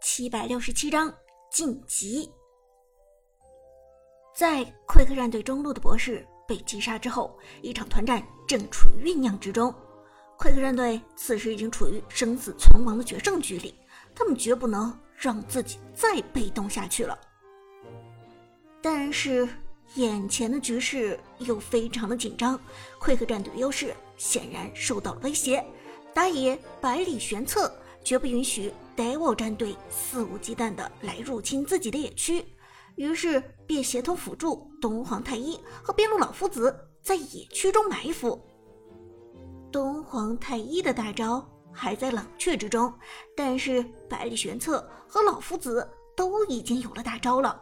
七百六十七章晋级。在奎克战队中路的博士被击杀之后，一场团战正处于酝酿之中。奎克战队此时已经处于生死存亡的决胜局里，他们绝不能让自己再被动下去了。但是眼前的局势又非常的紧张，奎克战队的优势显然受到了威胁。打野百里玄策绝不允许 Devil 战队肆无忌惮的来入侵自己的野区，于是便协同辅助东皇太一和边路老夫子在野区中埋伏。东皇太一的大招还在冷却之中，但是百里玄策和老夫子都已经有了大招了。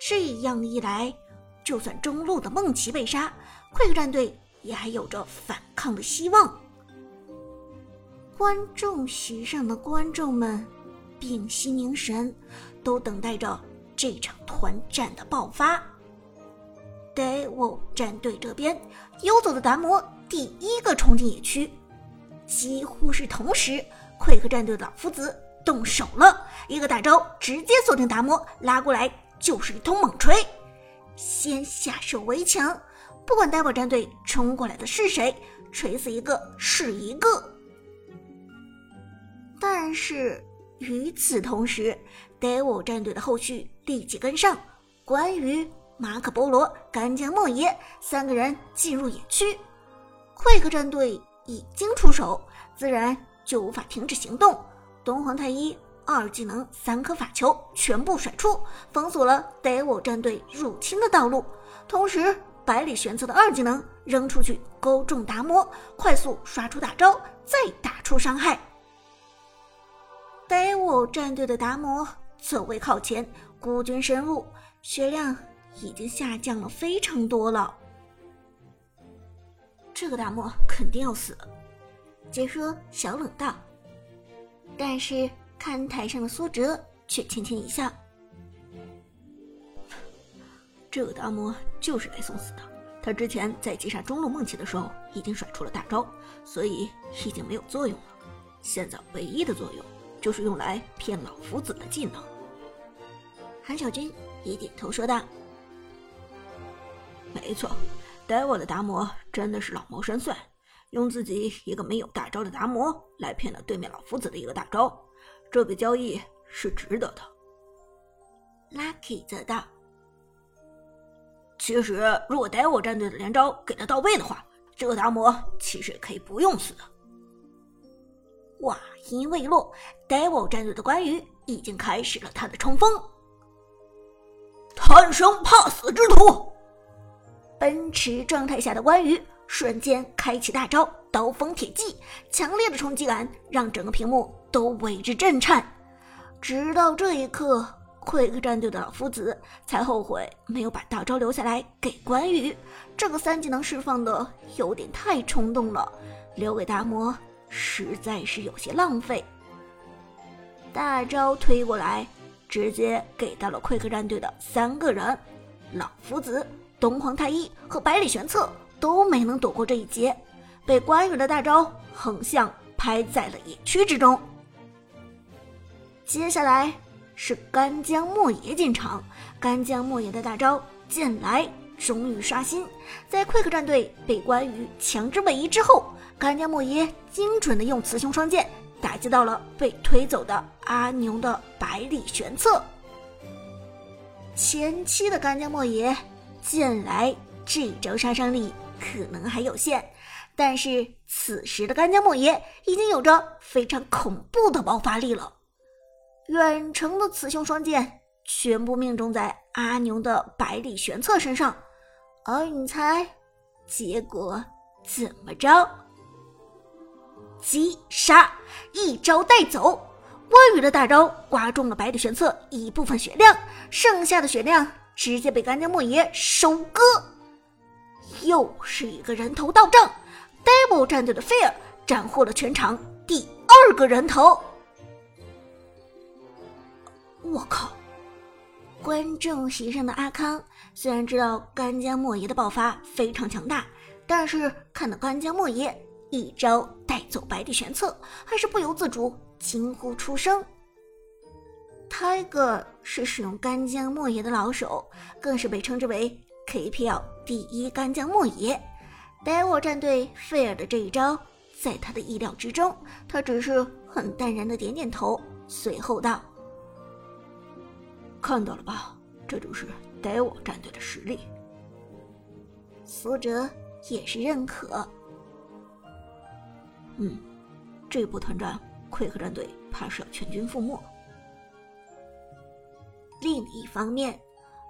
这样一来，就算中路的梦奇被杀，快克战队也还有着反抗的希望。观众席上的观众们屏息凝神，都等待着这场团战的爆发。DW 战队这边，游走的达摩第一个冲进野区，几乎是同时，奎克战队的老夫子动手了，一个大招直接锁定达摩，拉过来就是一通猛锤，先下手为强，不管 DW 战队冲过来的是谁，锤死一个是一个。但是与此同时，Devil 战队的后续立即跟上。关羽、马可波罗、干将莫邪三个人进入野区，快克战队已经出手，自然就无法停止行动。东皇太一二技能三颗法球全部甩出，封锁了 Devil 战队入侵的道路。同时，百里玄策的二技能扔出去勾中达摩，快速刷出大招，再打出伤害。Devil 战队的达摩走位靠前，孤军深入，血量已经下降了非常多了。这个达摩肯定要死，解说小冷道。但是看台上的苏哲却轻轻一笑：“这个达摩就是来送死的。他之前在击杀中路梦奇的时候已经甩出了大招，所以已经没有作用了。现在唯一的作用……”就是用来骗老夫子的技能。韩小军也点头说道：“没错，Devil 的达摩真的是老谋深算，用自己一个没有大招的达摩来骗了对面老夫子的一个大招，这笔交易是值得的。”Lucky 则道：“其实，如果 Devil 战队的连招给的到位的话，这个达摩其实也可以不用死的。”话音未落，Devil 战队的关羽已经开始了他的冲锋。贪生怕死之徒，奔驰状态下的关羽瞬间开启大招刀锋铁骑，强烈的冲击感让整个屏幕都为之震颤。直到这一刻，，Quick 战队的老夫子才后悔没有把大招留下来给关羽，这个三技能释放的有点太冲动了，留给达摩。实在是有些浪费。大招推过来，直接给到了奎克战队的三个人，老夫子、东皇太一和百里玄策都没能躲过这一劫，被关羽的大招横向拍在了野区之中。接下来是干将莫邪进场，干将莫邪的大招剑来终于刷新，在奎克战队被关羽强制位移之后。干将莫邪精准的用雌雄双剑打击到了被推走的阿牛的百里玄策。前期的干将莫邪剑来这招杀伤力可能还有限，但是此时的干将莫邪已经有着非常恐怖的爆发力了。远程的雌雄双剑全部命中在阿牛的百里玄策身上，而你猜结果怎么着？击杀，一招带走。关羽的大招刮中了百里玄策一部分血量，剩下的血量直接被干将莫邪收割。又是一个人头到账，Devil 战队的菲尔斩获了全场第二个人头。我靠！观众席上的阿康虽然知道干将莫邪的爆发非常强大，但是看到干将莫邪。一招带走百里玄策，还是不由自主惊呼出声。Tiger 是使用干将莫邪的老手，更是被称之为 KPL 第一干将莫邪。呆我战队费尔的这一招，在他的意料之中，他只是很淡然的点点头，随后道：“看到了吧，这就是呆我战队的实力。”苏哲也是认可。嗯，这波团战，奎克战队怕是要全军覆没。另一方面，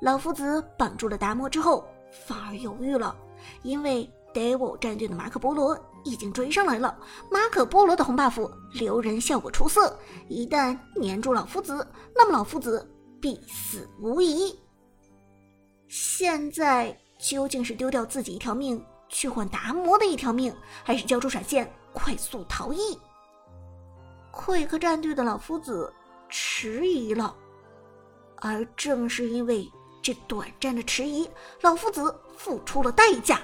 老夫子绑住了达摩之后，反而犹豫了，因为 Devil 战队的马可波罗已经追上来了。马可波罗的红 buff 留人效果出色，一旦粘住老夫子，那么老夫子必死无疑。现在究竟是丢掉自己一条命去换达摩的一条命，还是交出闪现快速逃逸？溃克战队的老夫子迟疑了。而正是因为这短暂的迟疑，老夫子付出了代价。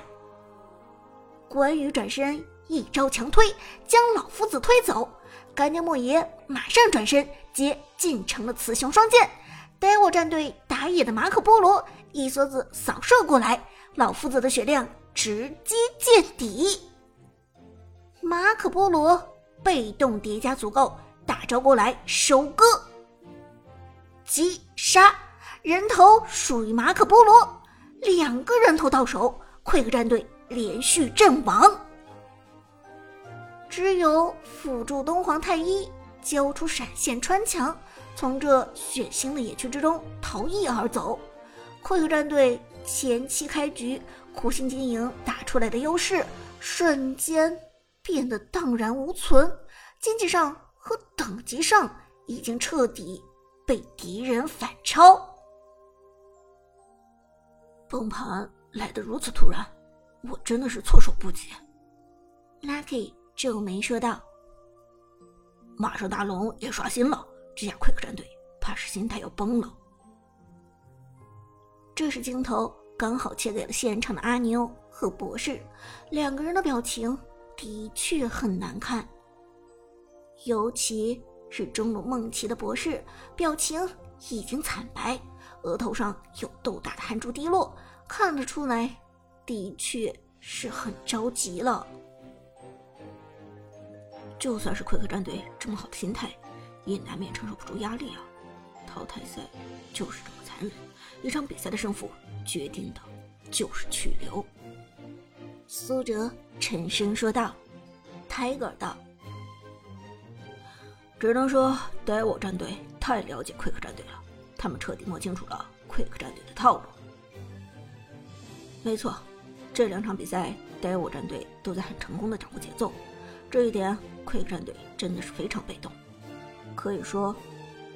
关羽转身一招强推，将老夫子推走。干将莫邪马上转身接进城的雌雄双剑。呆我战队打野的马可波罗一梭子扫射过来，老夫子的血量直接见底。马可波罗被动叠加足够，大招过来收割。击杀人头属于马可波罗，两个人头到手，奎克战队连续阵亡。只有辅助东皇太一交出闪现穿墙，从这血腥的野区之中逃逸而走。快克战队前期开局苦心经营打出来的优势，瞬间变得荡然无存，经济上和等级上已经彻底。被敌人反超，崩盘来得如此突然，我真的是措手不及。Lucky 皱眉说道：“马上大龙也刷新了，这下 Quick 战队怕是心态要崩了。”这时镜头刚好切给了现场的阿牛和博士，两个人的表情的确很难看，尤其。是中路梦奇的博士，表情已经惨白，额头上有豆大的汗珠滴落，看得出来，的确是很着急了。就算是奎克战队这么好的心态，也难免承受不住压力啊！淘汰赛就是这么残忍，一场比赛的胜负决定的就是去留。苏哲沉声说道：“Tiger 道。”只能说，Devil 战队太了解 Quick 战队了，他们彻底摸清楚了 Quick 战队的套路。没错，这两场比赛，Devil 战队都在很成功的掌握节奏，这一点 Quick 战队真的是非常被动。可以说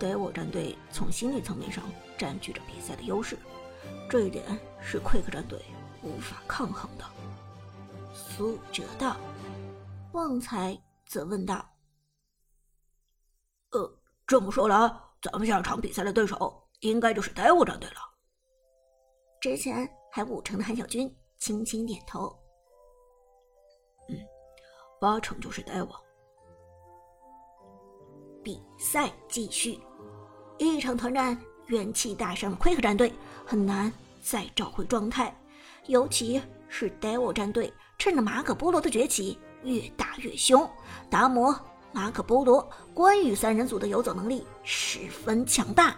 ，Devil 战队从心理层面上占据着比赛的优势，这一点是 Quick 战队无法抗衡的。苏哲道，旺财则问道。呃，这么说来，咱们下场比赛的对手应该就是 Devil 战队了。之前还五成的韩小军轻轻点头，嗯，八成就是 Devil。比赛继续，一场团战元气大伤的 Quick 战队很难再找回状态，尤其是 Devil 战队趁着马可波罗的崛起越打越凶，达摩。马可波罗、关羽三人组的游走能力十分强大。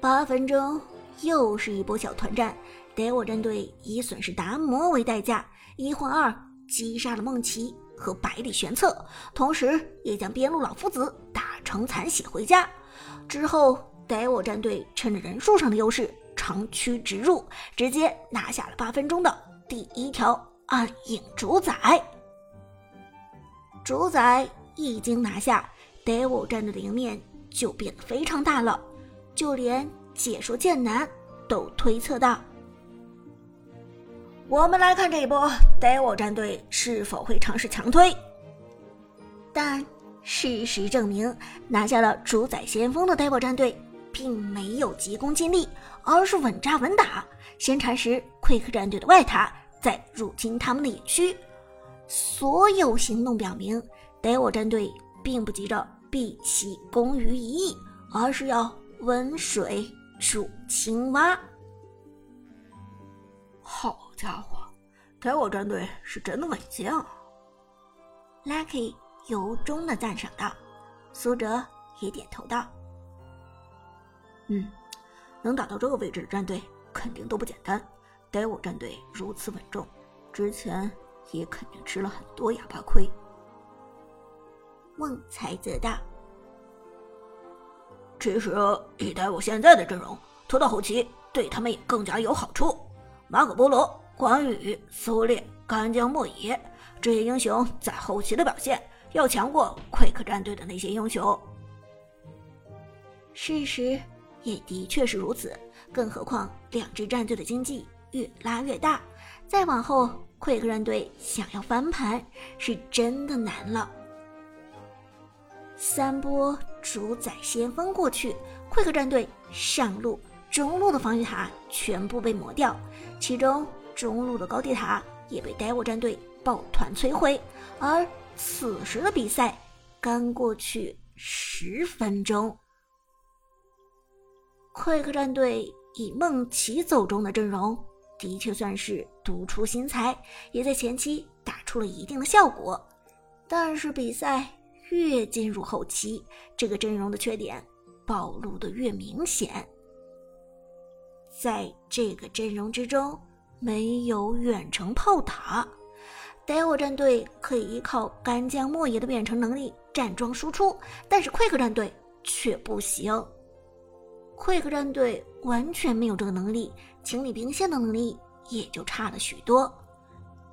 八分钟，又是一波小团战。Devil 战队以损失达摩为代价，一换二击杀了梦奇和百里玄策，同时也将边路老夫子成残血回家。之后，Devil 战队趁着人数上的优势，长驱直入，直接拿下了八分钟的第一条暗影主宰。主宰一经拿下，Devil 战队的赢面就变得非常大了，就连解说剑南都推测到：我们来看这一波 Devil 战队是否会尝试强推。但事实证明，拿下了主宰先锋的 Devil 战队并没有急功近利，而是稳扎稳打，先蚕食 Quick 战队的外塔，再入侵他们的野区。所有行动表明德宝战队并不急着毕其功于一役，而是要温水煮青蛙。好家伙，台我战队是真的稳健啊！Lucky 由衷的赞赏道。苏哲也点头道：“嗯，能打到这个位置的战队肯定都不简单。待我战队如此稳重，之前也肯定吃了很多哑巴亏。”孟才则道：“其实以待我现在的阵容，拖到后期对他们也更加有好处。马可波罗、关羽、苏烈、干将莫邪这些英雄在后期的表现。”要强过奎克战队的那些英雄，事实也的确是如此。更何况两支战队的经济越拉越大，再往后奎克战队想要翻盘是真的难了。三波主宰先锋过去，奎克战队上路、中路的防御塔全部被磨掉，其中中路的高地塔也被呆我战队抱团摧毁，而。此时的比赛刚过去十分钟，快克战队以梦奇走中的阵容，的确算是独出心裁，也在前期打出了一定的效果。但是比赛越进入后期，这个阵容的缺点暴露的越明显。在这个阵容之中，没有远程炮塔。呆我战队可以依靠干将莫邪的远程能力站桩输出，但是 Quick 战队却不行。Quick 战队完全没有这个能力，清理兵线的能力也就差了许多。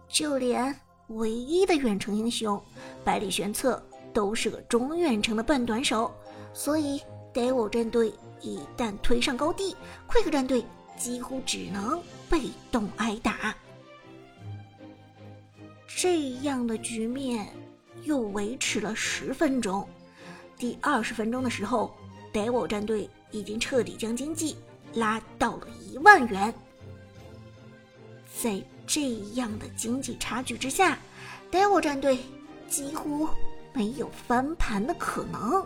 就连唯一的远程英雄百里玄策都是个中远程的半短手，所以呆我战队一旦推上高地，Quick 战队几乎只能被动挨打。这样的局面又维持了十分钟。第二十分钟的时候，德我战队已经彻底将经济拉到了一万元。在这样的经济差距之下，德我战队几乎没有翻盘的可能。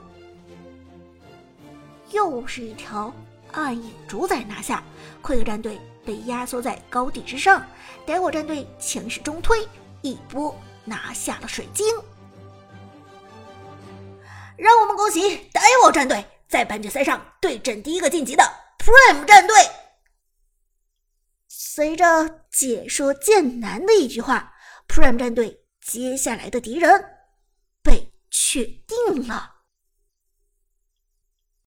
又是一条暗影主宰拿下，奎克战队被压缩在高地之上，德我战队强势中推。一波拿下了水晶，让我们恭喜呆我战队在半决赛上对阵第一个晋级的 Prime 战队。随着解说剑南的一句话，Prime 战队接下来的敌人被确定了。